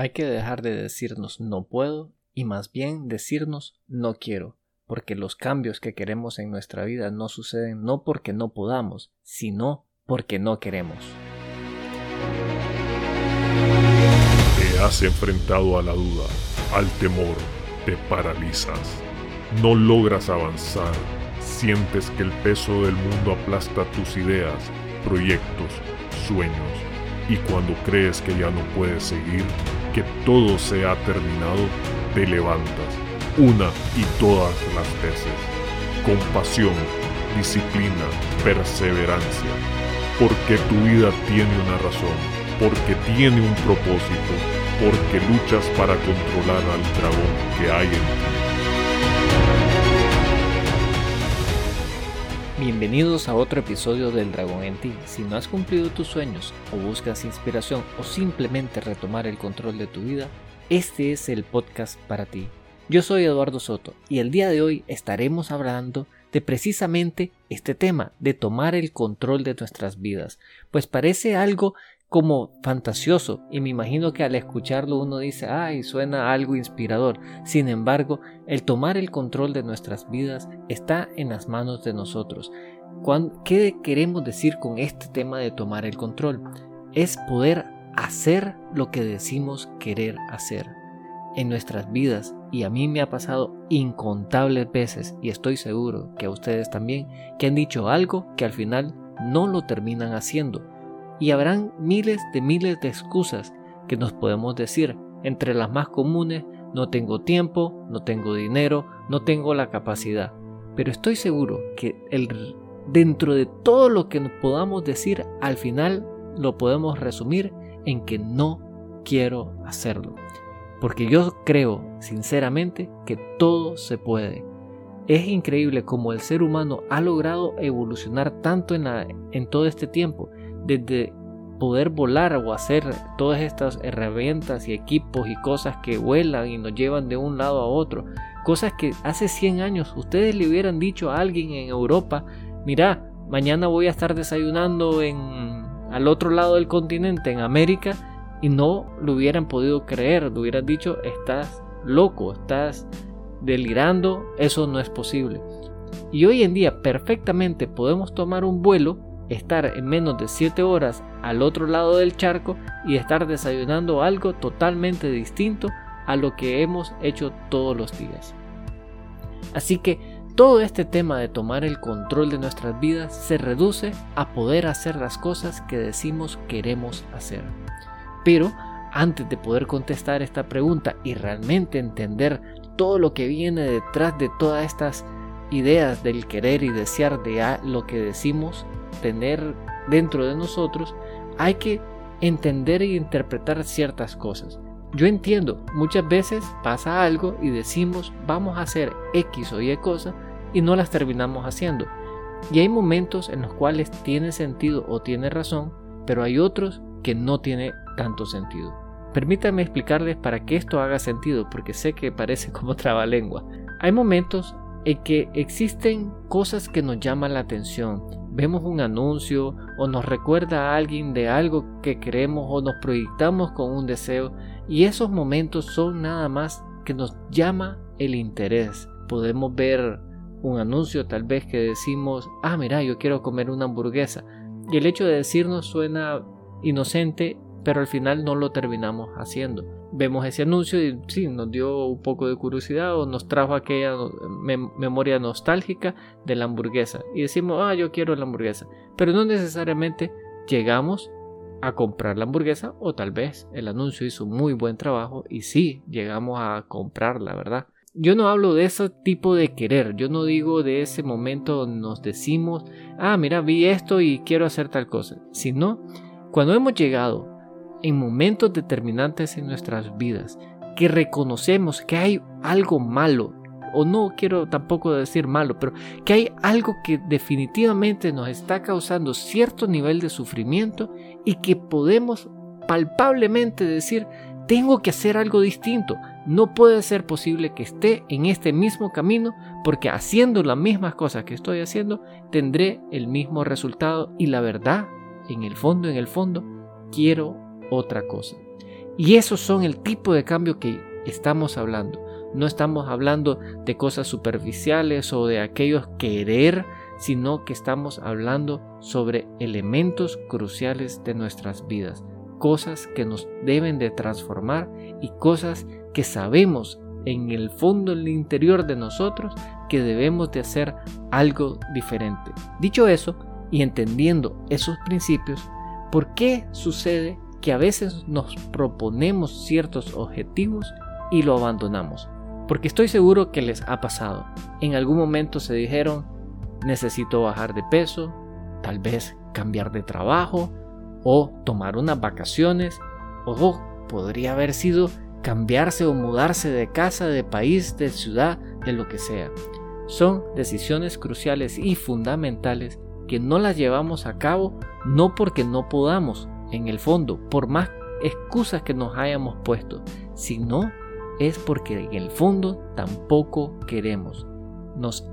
Hay que dejar de decirnos no puedo y más bien decirnos no quiero, porque los cambios que queremos en nuestra vida no suceden no porque no podamos, sino porque no queremos. Te has enfrentado a la duda, al temor, te paralizas, no logras avanzar, sientes que el peso del mundo aplasta tus ideas, proyectos, sueños, y cuando crees que ya no puedes seguir, que todo se ha terminado, te levantas una y todas las veces. Con pasión, disciplina, perseverancia. Porque tu vida tiene una razón, porque tiene un propósito, porque luchas para controlar al dragón que hay en ti. Bienvenidos a otro episodio del Dragón en ti. Si no has cumplido tus sueños o buscas inspiración o simplemente retomar el control de tu vida, este es el podcast para ti. Yo soy Eduardo Soto y el día de hoy estaremos hablando de precisamente este tema, de tomar el control de nuestras vidas, pues parece algo como fantasioso y me imagino que al escucharlo uno dice, ay, suena algo inspirador. Sin embargo, el tomar el control de nuestras vidas está en las manos de nosotros. ¿Qué queremos decir con este tema de tomar el control? Es poder hacer lo que decimos querer hacer en nuestras vidas y a mí me ha pasado incontables veces y estoy seguro que a ustedes también que han dicho algo que al final no lo terminan haciendo y habrán miles de miles de excusas que nos podemos decir. Entre las más comunes, no tengo tiempo, no tengo dinero, no tengo la capacidad. Pero estoy seguro que el, dentro de todo lo que nos podamos decir, al final lo podemos resumir en que no quiero hacerlo. Porque yo creo, sinceramente, que todo se puede. Es increíble cómo el ser humano ha logrado evolucionar tanto en, en todo este tiempo desde poder volar o hacer todas estas herramientas y equipos y cosas que vuelan y nos llevan de un lado a otro. Cosas que hace 100 años ustedes le hubieran dicho a alguien en Europa, mira, mañana voy a estar desayunando en al otro lado del continente, en América, y no lo hubieran podido creer, le hubieran dicho, estás loco, estás delirando, eso no es posible. Y hoy en día perfectamente podemos tomar un vuelo estar en menos de 7 horas al otro lado del charco y estar desayunando algo totalmente distinto a lo que hemos hecho todos los días. Así que todo este tema de tomar el control de nuestras vidas se reduce a poder hacer las cosas que decimos queremos hacer. Pero antes de poder contestar esta pregunta y realmente entender todo lo que viene detrás de todas estas ideas del querer y desear de lo que decimos tener dentro de nosotros, hay que entender e interpretar ciertas cosas. Yo entiendo, muchas veces pasa algo y decimos vamos a hacer X o Y cosas y no las terminamos haciendo. Y hay momentos en los cuales tiene sentido o tiene razón, pero hay otros que no tiene tanto sentido. Permítanme explicarles para que esto haga sentido, porque sé que parece como trabalengua. Hay momentos en que existen cosas que nos llaman la atención. Vemos un anuncio o nos recuerda a alguien de algo que queremos o nos proyectamos con un deseo y esos momentos son nada más que nos llama el interés. Podemos ver un anuncio tal vez que decimos, ah, mira, yo quiero comer una hamburguesa. Y el hecho de decirnos suena inocente, pero al final no lo terminamos haciendo vemos ese anuncio y sí, nos dio un poco de curiosidad o nos trajo aquella memoria nostálgica de la hamburguesa y decimos, ah, yo quiero la hamburguesa, pero no necesariamente llegamos a comprar la hamburguesa o tal vez el anuncio hizo muy buen trabajo y sí, llegamos a comprarla, ¿verdad? Yo no hablo de ese tipo de querer, yo no digo de ese momento donde nos decimos, ah, mira, vi esto y quiero hacer tal cosa, sino cuando hemos llegado en momentos determinantes en nuestras vidas, que reconocemos que hay algo malo, o no quiero tampoco decir malo, pero que hay algo que definitivamente nos está causando cierto nivel de sufrimiento y que podemos palpablemente decir, tengo que hacer algo distinto. No puede ser posible que esté en este mismo camino porque haciendo las mismas cosas que estoy haciendo tendré el mismo resultado y la verdad, en el fondo, en el fondo, quiero otra cosa. Y esos son el tipo de cambio que estamos hablando. No estamos hablando de cosas superficiales o de aquellos querer, sino que estamos hablando sobre elementos cruciales de nuestras vidas, cosas que nos deben de transformar y cosas que sabemos en el fondo, en el interior de nosotros, que debemos de hacer algo diferente. Dicho eso, y entendiendo esos principios, ¿por qué sucede que a veces nos proponemos ciertos objetivos y lo abandonamos? Porque estoy seguro que les ha pasado. En algún momento se dijeron, necesito bajar de peso, tal vez cambiar de trabajo, o tomar unas vacaciones, o podría haber sido cambiarse o mudarse de casa, de país, de ciudad, de lo que sea. Son decisiones cruciales y fundamentales que no las llevamos a cabo no porque no podamos, en el fondo, por más excusas que nos hayamos puesto, sino es porque en el fondo tampoco queremos. Nos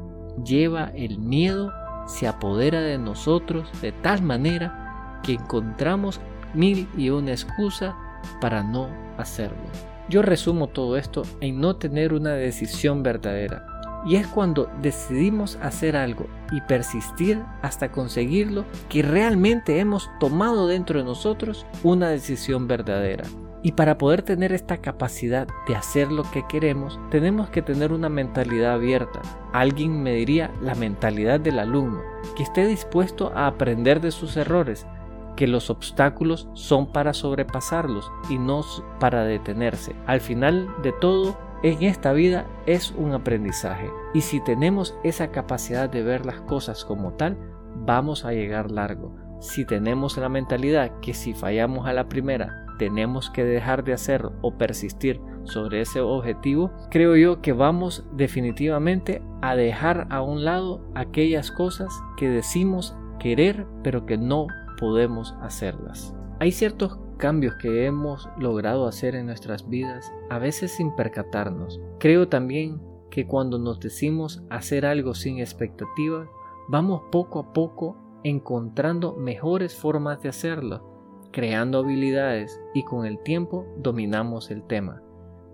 lleva el miedo, se apodera de nosotros de tal manera que encontramos mil y una excusa para no hacerlo. Yo resumo todo esto en no tener una decisión verdadera. Y es cuando decidimos hacer algo y persistir hasta conseguirlo que realmente hemos tomado dentro de nosotros una decisión verdadera. Y para poder tener esta capacidad de hacer lo que queremos, tenemos que tener una mentalidad abierta. Alguien me diría la mentalidad del alumno, que esté dispuesto a aprender de sus errores, que los obstáculos son para sobrepasarlos y no para detenerse. Al final de todo, en esta vida es un aprendizaje y si tenemos esa capacidad de ver las cosas como tal, vamos a llegar largo. Si tenemos la mentalidad que si fallamos a la primera tenemos que dejar de hacerlo o persistir sobre ese objetivo, creo yo que vamos definitivamente a dejar a un lado aquellas cosas que decimos querer pero que no podemos hacerlas. Hay ciertos cambios que hemos logrado hacer en nuestras vidas, a veces sin percatarnos. Creo también que cuando nos decimos hacer algo sin expectativa, vamos poco a poco encontrando mejores formas de hacerlo, creando habilidades y con el tiempo dominamos el tema.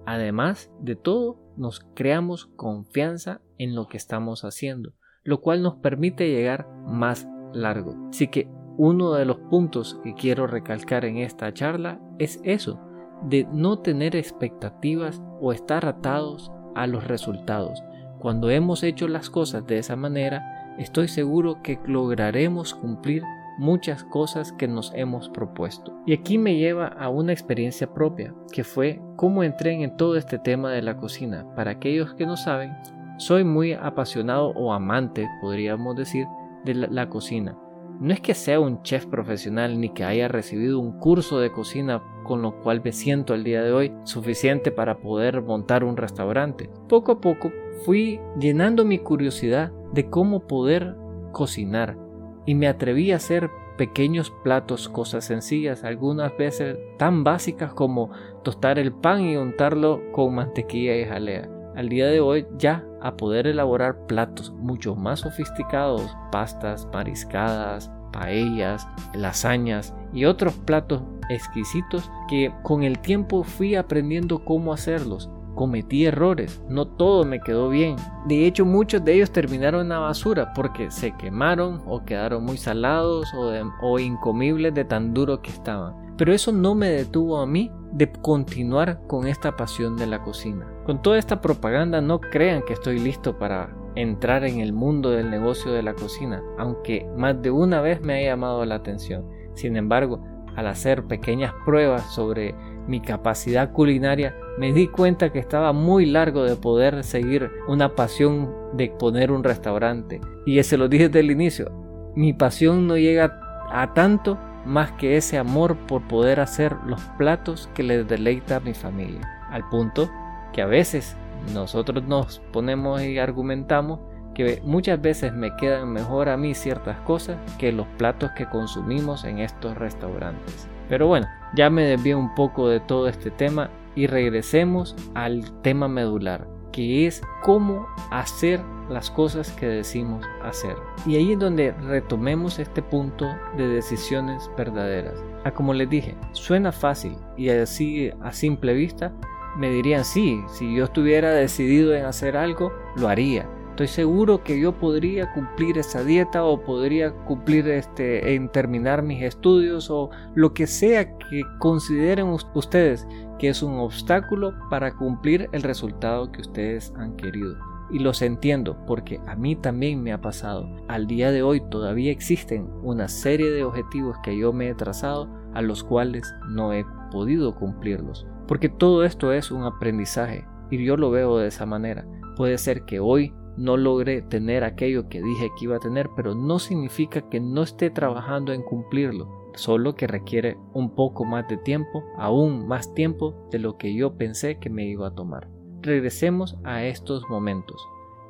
Además de todo, nos creamos confianza en lo que estamos haciendo, lo cual nos permite llegar más largo. Así que uno de los puntos que quiero recalcar en esta charla es eso, de no tener expectativas o estar atados a los resultados. Cuando hemos hecho las cosas de esa manera, estoy seguro que lograremos cumplir muchas cosas que nos hemos propuesto. Y aquí me lleva a una experiencia propia, que fue cómo entré en todo este tema de la cocina. Para aquellos que no saben, soy muy apasionado o amante, podríamos decir, de la, cocina. No es que sea un chef profesional ni que haya recibido un curso de cocina con lo cual me siento el día de hoy suficiente para poder montar un restaurante. Poco a poco fui llenando mi curiosidad de cómo poder cocinar y me atreví a hacer pequeños platos, cosas sencillas, algunas veces tan básicas como tostar el pan y untarlo con mantequilla y jalea. Al día de hoy ya a poder elaborar platos mucho más sofisticados, pastas, mariscadas, paellas, lasañas y otros platos exquisitos que con el tiempo fui aprendiendo cómo hacerlos. Cometí errores, no todo me quedó bien. De hecho, muchos de ellos terminaron en la basura porque se quemaron o quedaron muy salados o, o incomibles de tan duro que estaban. Pero eso no me detuvo a mí de continuar con esta pasión de la cocina. Con toda esta propaganda no crean que estoy listo para entrar en el mundo del negocio de la cocina, aunque más de una vez me ha llamado la atención. Sin embargo, al hacer pequeñas pruebas sobre mi capacidad culinaria, me di cuenta que estaba muy largo de poder seguir una pasión de poner un restaurante. Y se lo dije desde el inicio, mi pasión no llega a tanto más que ese amor por poder hacer los platos que les deleita a mi familia. Al punto que a veces nosotros nos ponemos y argumentamos que muchas veces me quedan mejor a mí ciertas cosas que los platos que consumimos en estos restaurantes. Pero bueno, ya me desvío un poco de todo este tema y regresemos al tema medular. que es cómo hacer las cosas que decimos hacer. Y ahí es donde retomemos este punto de decisiones verdaderas. A ah, como les dije, suena fácil y así a simple vista me dirían sí, si yo estuviera decidido en hacer algo, lo haría. Estoy seguro que yo podría cumplir esa dieta o podría cumplir este en terminar mis estudios o lo que sea que consideren ustedes que es un obstáculo para cumplir el resultado que ustedes han querido. Y los entiendo porque a mí también me ha pasado. Al día de hoy todavía existen una serie de objetivos que yo me he trazado a los cuales no he podido cumplirlos. Porque todo esto es un aprendizaje y yo lo veo de esa manera. Puede ser que hoy no logré tener aquello que dije que iba a tener, pero no significa que no esté trabajando en cumplirlo, solo que requiere un poco más de tiempo, aún más tiempo de lo que yo pensé que me iba a tomar. Regresemos a estos momentos.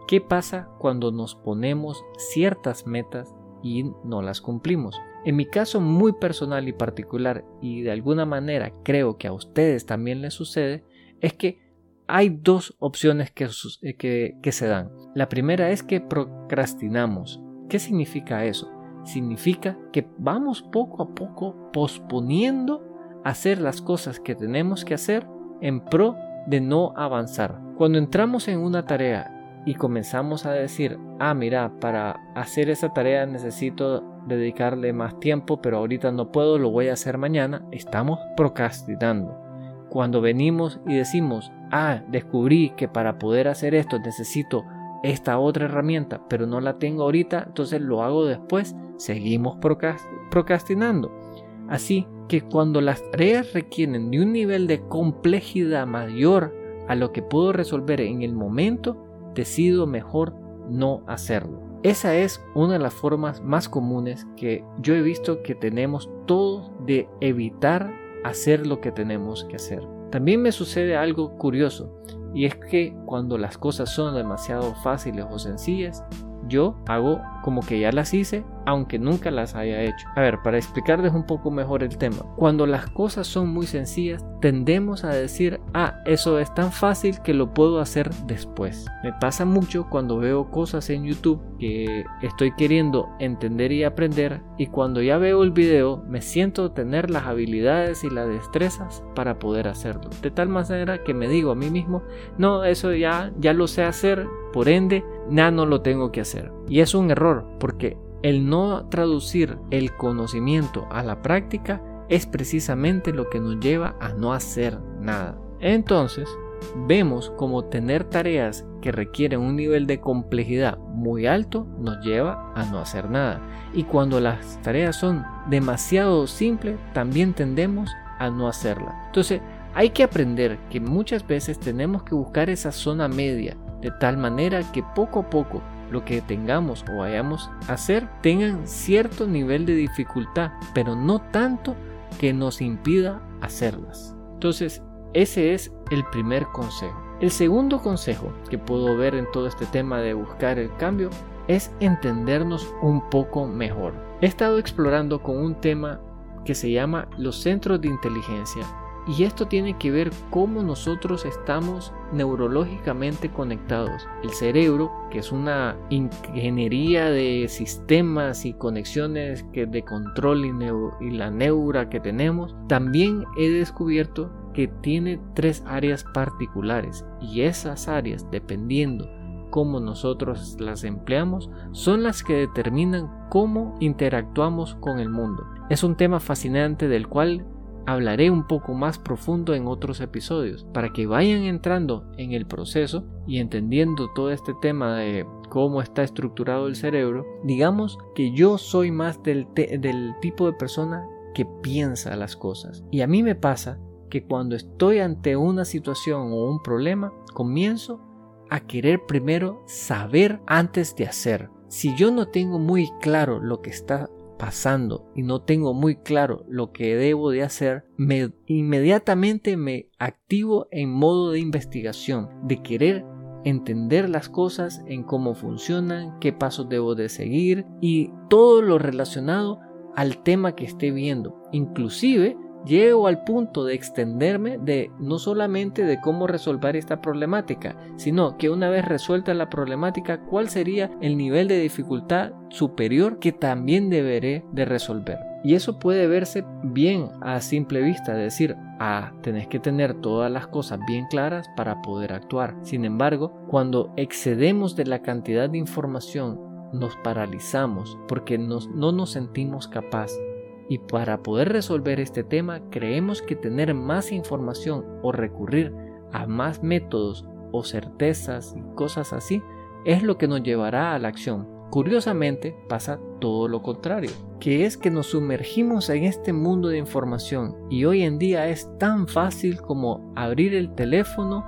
¿Qué pasa cuando nos ponemos ciertas metas y no las cumplimos? En mi caso muy personal y particular, y de alguna manera creo que a ustedes también les sucede, es que hay dos opciones eh, que, que, se dan. La primera es que procrastinamos. ¿Qué significa eso? Significa que vamos poco a poco posponiendo hacer las cosas que tenemos que hacer en pro de no avanzar. Cuando entramos en una tarea y comenzamos a decir, ah, mira, para hacer esa tarea necesito dedicarle más tiempo, pero ahorita no puedo, lo voy a hacer mañana, estamos procrastinando. Cuando venimos y decimos, ah, descubrí que para poder hacer esto necesito esta otra herramienta, pero no la tengo ahorita, entonces lo hago después, seguimos procrastinando. Así que cuando las tareas requieren de un nivel de complejidad mayor a lo que puedo resolver en el momento, decido mejor no hacerlo. Esa es una de las formas más comunes que yo he visto que tenemos todos de evitar hacer lo que tenemos que hacer. También me sucede algo curioso y es que cuando las cosas son demasiado fáciles o sencillas, yo hago como que ya las hice aunque nunca las haya hecho. A ver, para explicarles un poco mejor el tema, cuando las cosas son muy sencillas, tendemos a decir, ah, eso es tan fácil que lo puedo hacer después. Me pasa mucho cuando veo cosas en YouTube que estoy queriendo entender y aprender y cuando ya veo el video me siento tener las habilidades y las destrezas para poder hacerlo. De tal manera que me digo a mí mismo, no, eso ya, ya lo sé hacer, por ende, nada no lo tengo que hacer. Y es un error porque el no traducir el conocimiento a la práctica es precisamente lo que nos lleva a no hacer nada. Entonces, vemos como tener tareas que requieren un nivel de complejidad muy alto nos lleva a no hacer nada. Y cuando las tareas son demasiado simples, también tendemos a no hacerla. Entonces, hay que aprender que muchas veces tenemos que buscar esa zona media, de tal manera que poco a poco lo que tengamos o vayamos a hacer tengan cierto nivel de dificultad, pero no tanto que nos impida hacerlas. Entonces, ese es el primer consejo. El segundo consejo que puedo ver en todo este tema de buscar el cambio es entendernos un poco mejor. He estado explorando con un tema que se llama los centros de inteligencia y esto tiene que ver cómo nosotros estamos neurológicamente conectados. El cerebro, que es una ingeniería de sistemas y conexiones que de control y, y la neura que tenemos, también he descubierto que tiene tres áreas particulares y esas áreas, dependiendo cómo nosotros las empleamos, son las que determinan cómo interactuamos con el mundo. Es un tema fascinante del cual hablaré un poco más profundo en otros episodios para que vayan entrando en el proceso y entendiendo todo este tema de cómo está estructurado el cerebro, digamos que yo soy más del, tipo de persona que piensa las cosas. Y a mí me pasa que cuando estoy ante una situación o un problema, comienzo a querer primero saber antes de hacer. Si yo no tengo muy claro lo que está pasando y no tengo muy claro lo que debo de hacer, me, inmediatamente me activo en modo de investigación, de querer entender las cosas en cómo funcionan, qué pasos debo de seguir y todo lo relacionado al tema que esté viendo. Inclusive llego al punto de extenderme de no solamente de cómo resolver esta problemática, sino que una vez resuelta la problemática, cuál sería el nivel de dificultad superior que también deberé de resolver. Y eso puede verse bien a simple vista, decir, ah, tenés que tener todas las cosas bien claras para poder actuar. Sin embargo, cuando excedemos de la cantidad de información, nos paralizamos porque no nos sentimos capaz y para poder resolver este tema creemos que tener más información o recurrir a más métodos o certezas y cosas así es lo que nos llevará a la acción. Curiosamente pasa todo lo contrario, que es que nos sumergimos en este mundo de información y hoy en día es tan fácil como abrir el teléfono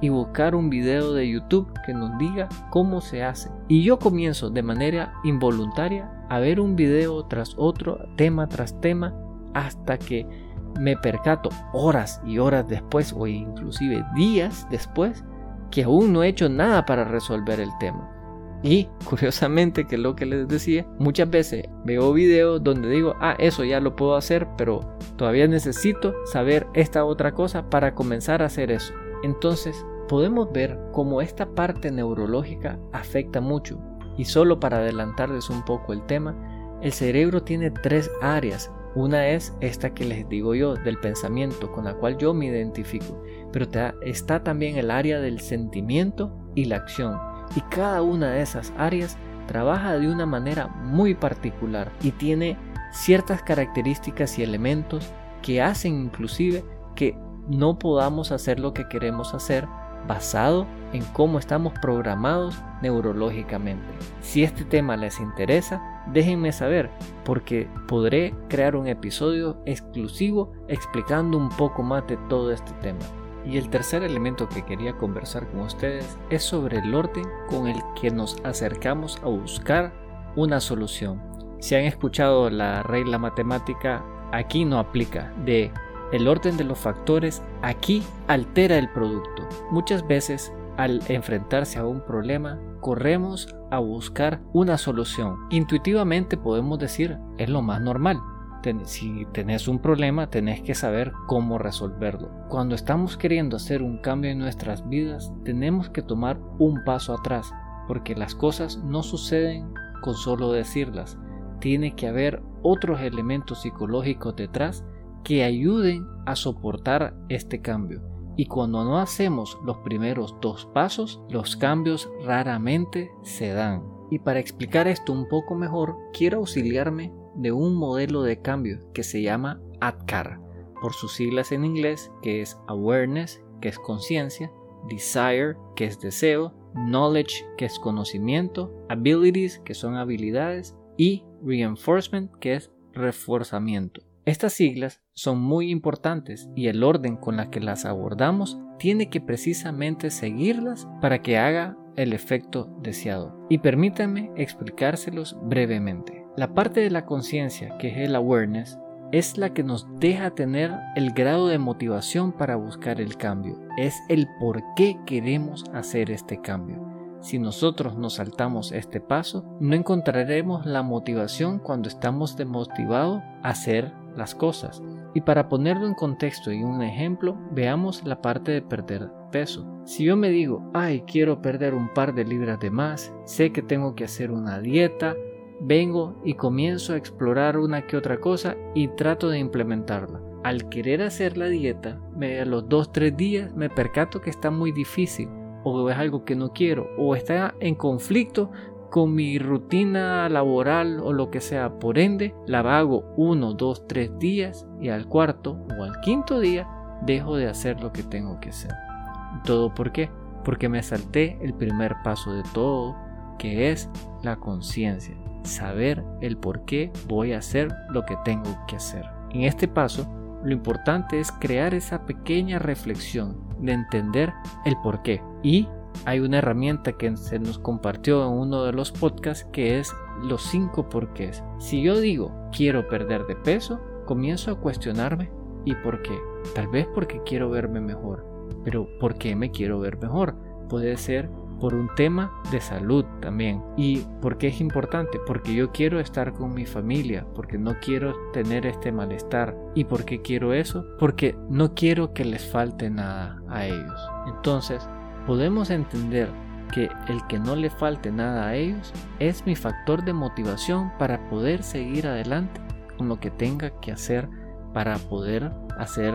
y buscar un video de YouTube que nos diga cómo se hace. Y yo comienzo de manera involuntaria a ver un video tras otro, tema tras tema, hasta que me percato horas y horas después o inclusive días después que aún no he hecho nada para resolver el tema. Y curiosamente, que lo que les decía, muchas veces veo videos donde digo, ah, eso ya lo puedo hacer, pero todavía necesito saber esta otra cosa para comenzar a hacer eso. Entonces, podemos ver cómo esta parte neurológica afecta mucho. Y solo para adelantarles un poco el tema, el cerebro tiene tres áreas. Una es esta que les digo yo, del pensamiento, con la cual yo me identifico. Pero está también el área del sentimiento y la acción. Y cada una de esas áreas trabaja de una manera muy particular y tiene ciertas características y elementos que hacen inclusive que no podamos hacer lo que queremos hacer basado en cómo estamos programados neurológicamente. Si este tema les interesa, déjenme saber porque podré crear un episodio exclusivo explicando un poco más de todo este tema. Y el tercer elemento que quería conversar con ustedes es sobre el orden con el que nos acercamos a buscar una solución. Si han escuchado la regla matemática, aquí no aplica de el orden de los factores aquí altera el producto. Muchas veces al enfrentarse a un problema, corremos a buscar una solución. Intuitivamente podemos decir, es lo más normal. si tenés un problema, tenés que saber cómo resolverlo. Cuando estamos queriendo hacer un cambio en nuestras vidas, tenemos que tomar un paso atrás, porque las cosas no suceden con solo decirlas. Tiene que haber otros elementos psicológicos detrás que ayuden a soportar este cambio. Y cuando no hacemos los primeros dos pasos, los cambios raramente se dan. Y para explicar esto un poco mejor, quiero auxiliarme de un modelo de cambio que se llama ADKAR, por sus siglas en inglés, que es Awareness, que es conciencia, Desire, que es deseo, Knowledge, que es conocimiento, Abilities, que son habilidades, y Reinforcement, que es reforzamiento. Estas siglas son muy importantes y el orden con la que las abordamos tiene que precisamente seguirlas para que haga el efecto deseado. Y permítanme explicárselos brevemente. La parte de la conciencia, que es el awareness, es la que nos deja tener el grado de motivación para buscar el cambio. Es el por qué queremos hacer este cambio. Si nosotros nos saltamos este paso, no encontraremos la motivación cuando estamos desmotivados a hacer las cosas. Y para ponerlo en contexto y un ejemplo, veamos la parte de perder peso. Si yo me digo, ay, quiero perder un par de libras de más, sé que tengo que hacer una dieta, vengo y comienzo a explorar una que otra cosa y trato de implementarla. Al querer hacer la dieta, a los 2-3 días me percato que está muy difícil o es algo que no quiero o está en conflicto con mi rutina laboral o lo que sea. Por ende, la hago uno, dos, tres días y al cuarto o al quinto día dejo de hacer lo que tengo que hacer. ¿Todo por qué? Porque me salté el primer paso de todo, que es la conciencia. Saber el por qué voy a hacer lo que tengo que hacer. En este paso, lo importante es crear esa pequeña reflexión de entender el por qué y hay una herramienta que se nos compartió en uno de los podcasts que es los cinco porqués. Si yo digo quiero perder de peso, comienzo a cuestionarme ¿y por qué? Tal vez porque quiero verme mejor. Pero ¿por qué me quiero ver mejor? Puede ser por un tema de salud también. ¿Y por qué es importante? Porque yo quiero estar con mi familia, porque no quiero tener este malestar. ¿Y por qué quiero eso? Porque no quiero que les falte nada a ellos. Entonces, podemos entender que el que no le falte nada a ellos es mi factor de motivación para poder seguir adelante con lo que tenga que hacer para poder hacer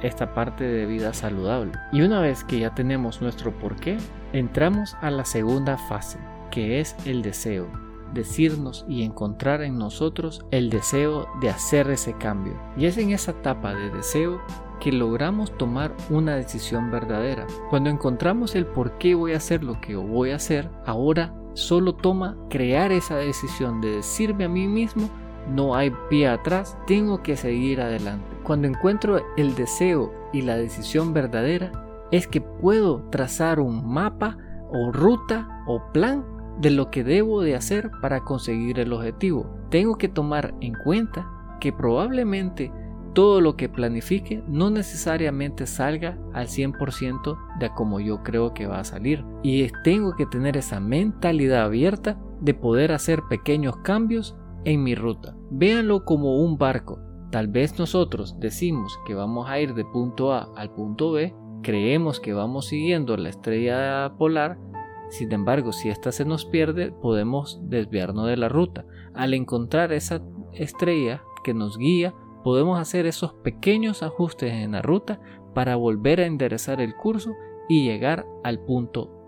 esta parte de vida saludable. Y una vez que ya tenemos nuestro porqué, entramos a la segunda fase, que es el deseo. Decirnos y encontrar en nosotros el deseo de hacer ese cambio. Y es en esa etapa de deseo que logramos tomar una decisión verdadera. Cuando encontramos el por qué voy a hacer lo que voy a hacer, ahora solo toma crear esa decisión de decirme a mí mismo no hay pie atrás, tengo que seguir adelante. Cuando encuentro el deseo y la decisión verdadera, es que puedo trazar un mapa o ruta o plan de lo que debo de hacer para conseguir el objetivo. Tengo que tomar en cuenta que probablemente todo lo que planifique no necesariamente salga al 100% de como yo creo que va a salir. Y tengo que tener esa mentalidad abierta de poder hacer pequeños cambios en mi ruta. Véanlo como un barco. Tal vez nosotros decimos que vamos a ir de punto A al punto B, creemos que vamos siguiendo la estrella polar, sin embargo si esta se nos pierde podemos desviarnos de la ruta. Al encontrar esa estrella que nos guía, podemos hacer esos pequeños ajustes en la ruta para volver a enderezar el curso y llegar al punto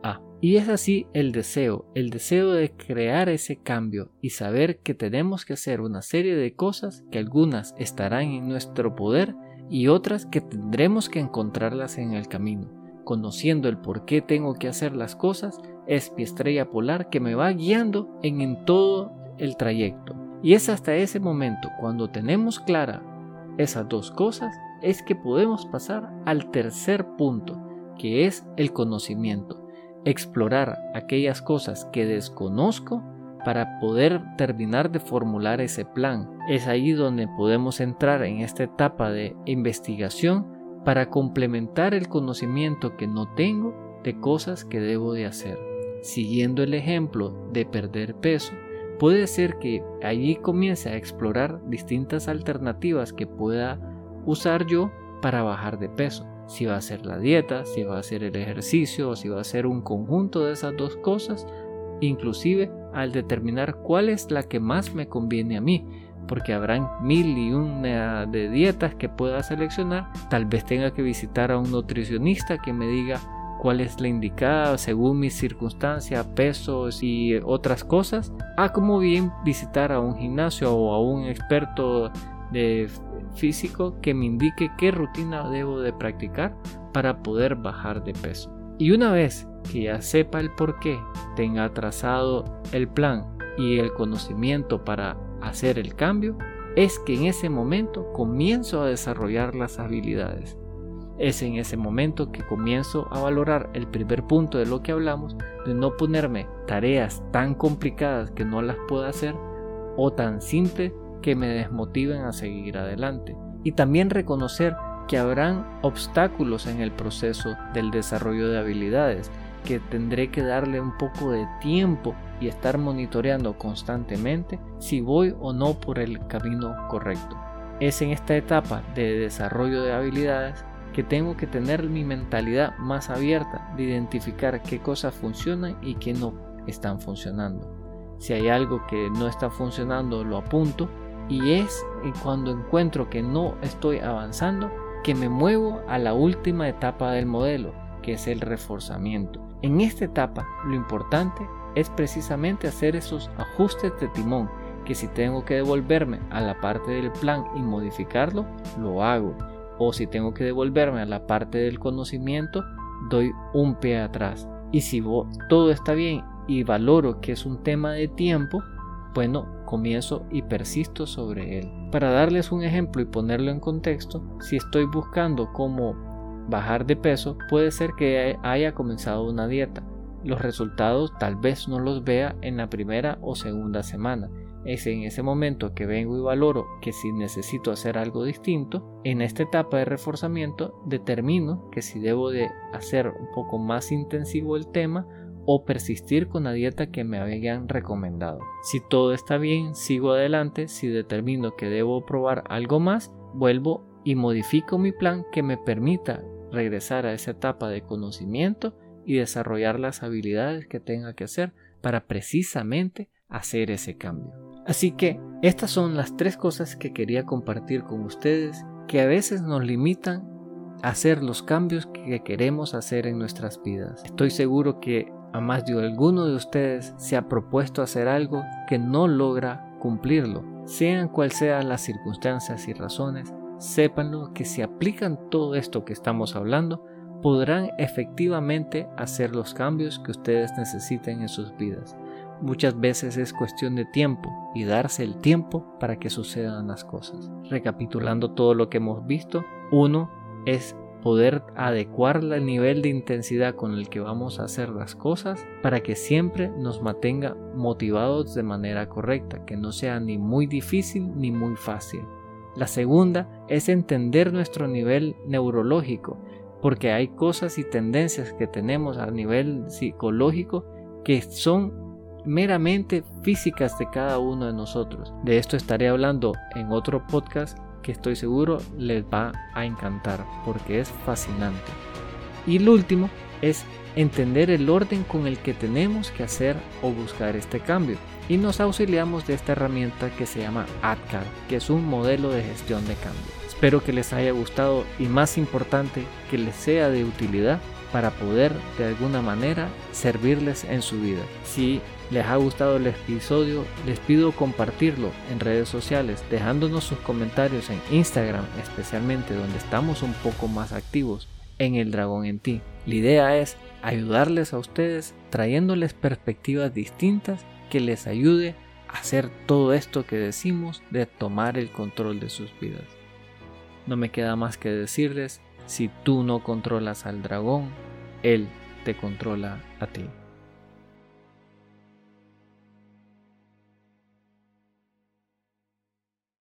y es así el deseo, el deseo de crear ese cambio y saber que tenemos que hacer una serie de cosas que algunas estarán en nuestro poder y otras que tendremos que encontrarlas en el camino. Conociendo el por qué tengo que hacer las cosas, es mi estrella polar que me va guiando en, en todo el trayecto. Y es hasta ese momento, cuando tenemos clara esas dos cosas, es que podemos pasar al tercer punto, que es el conocimiento explorar aquellas cosas que desconozco para poder terminar de formular ese plan. Es ahí donde podemos entrar en esta etapa de investigación para complementar el conocimiento que no tengo de cosas que debo de hacer. Siguiendo el ejemplo de perder peso, puede ser que allí comience a explorar distintas alternativas que pueda usar yo para bajar de peso. Si va a ser la dieta, si va a ser el ejercicio o si va a ser un conjunto de esas dos cosas, inclusive al determinar cuál es la que más me conviene a mí, porque habrán mil y una de dietas que pueda seleccionar, tal vez tenga que visitar a un nutricionista que me diga cuál es la indicada según mis circunstancias, pesos y otras cosas, a como bien visitar a un gimnasio o a un experto físico que me indique qué rutina debo de practicar para poder bajar de peso. Y una vez que ya sepa el por qué, tenga trazado el plan y el conocimiento para hacer el cambio, es que en ese momento comienzo a desarrollar las habilidades. Es en ese momento que comienzo a valorar el primer punto de lo que hablamos, de no ponerme tareas tan complicadas que no las pueda hacer o tan simples que me desmotiven a seguir adelante. Y también reconocer que habrán obstáculos en el proceso del desarrollo de habilidades, que tendré que darle un poco de tiempo y estar monitoreando constantemente si voy o no por el camino correcto. Es en esta etapa de desarrollo de habilidades que tengo que tener mi mentalidad más abierta de identificar qué cosas funcionan y qué no están funcionando. Si hay algo que no está funcionando, lo apunto y es cuando encuentro que no estoy avanzando que me muevo a la última etapa del modelo, que es el reforzamiento. En esta etapa lo importante es precisamente hacer esos ajustes de timón, que si tengo que devolverme a la parte del plan y modificarlo, lo hago. O si tengo que devolverme a la parte del conocimiento, doy un pie atrás. Y si todo está bien y valoro que es un tema de tiempo, bueno, comienzo y persisto sobre él. Para darles un ejemplo y ponerlo en contexto, si estoy buscando cómo bajar de peso, puede ser que haya comenzado una dieta. Los resultados tal vez no los vea en la primera o segunda semana. Es en ese momento que vengo y valoro que si necesito hacer algo distinto, en esta etapa de reforzamiento determino que si debo de hacer un poco más intensivo el tema o persistir con la dieta que me habían recomendado. Si todo está bien, sigo adelante, si determino que debo probar algo más, vuelvo y modifico mi plan que me permita regresar a esa etapa de conocimiento y desarrollar las habilidades que tenga que hacer para precisamente hacer ese cambio. Así que estas son las tres cosas que quería compartir con ustedes que a veces nos limitan a hacer los cambios que queremos hacer en nuestras vidas. Estoy seguro que a más de alguno de ustedes se ha propuesto hacer algo que no logra cumplirlo. Sean cuales sean las circunstancias y razones, sépanlo que si aplican todo esto que estamos hablando, podrán efectivamente hacer los cambios que ustedes necesiten en sus vidas. Muchas veces es cuestión de tiempo y darse el tiempo para que sucedan las cosas. Recapitulando todo lo que hemos visto, uno es poder adecuar el nivel de intensidad con el que vamos a hacer las cosas para que siempre nos mantenga motivados de manera correcta, que no sea ni muy difícil ni muy fácil. La segunda es entender nuestro nivel neurológico, porque hay cosas y tendencias que tenemos a nivel psicológico que son meramente físicas de cada uno de nosotros. De esto estaré hablando en otro podcast que estoy seguro les va a encantar porque es fascinante. Y lo último es entender el orden con el que tenemos que hacer o buscar este cambio. Y nos auxiliamos de esta herramienta que se llama AdCard, que es un modelo de gestión de cambio. Espero que les haya gustado y más importante que les sea de utilidad para poder de alguna manera servirles en su vida. Si les ha gustado el episodio, les pido compartirlo en redes sociales, dejándonos sus comentarios en Instagram, especialmente donde estamos un poco más activos en el dragón en ti. La idea es ayudarles a ustedes trayéndoles perspectivas distintas que les ayude a hacer todo esto que decimos de tomar el control de sus vidas. No me queda más que decirles, si tú no controlas al dragón, él te controla a ti.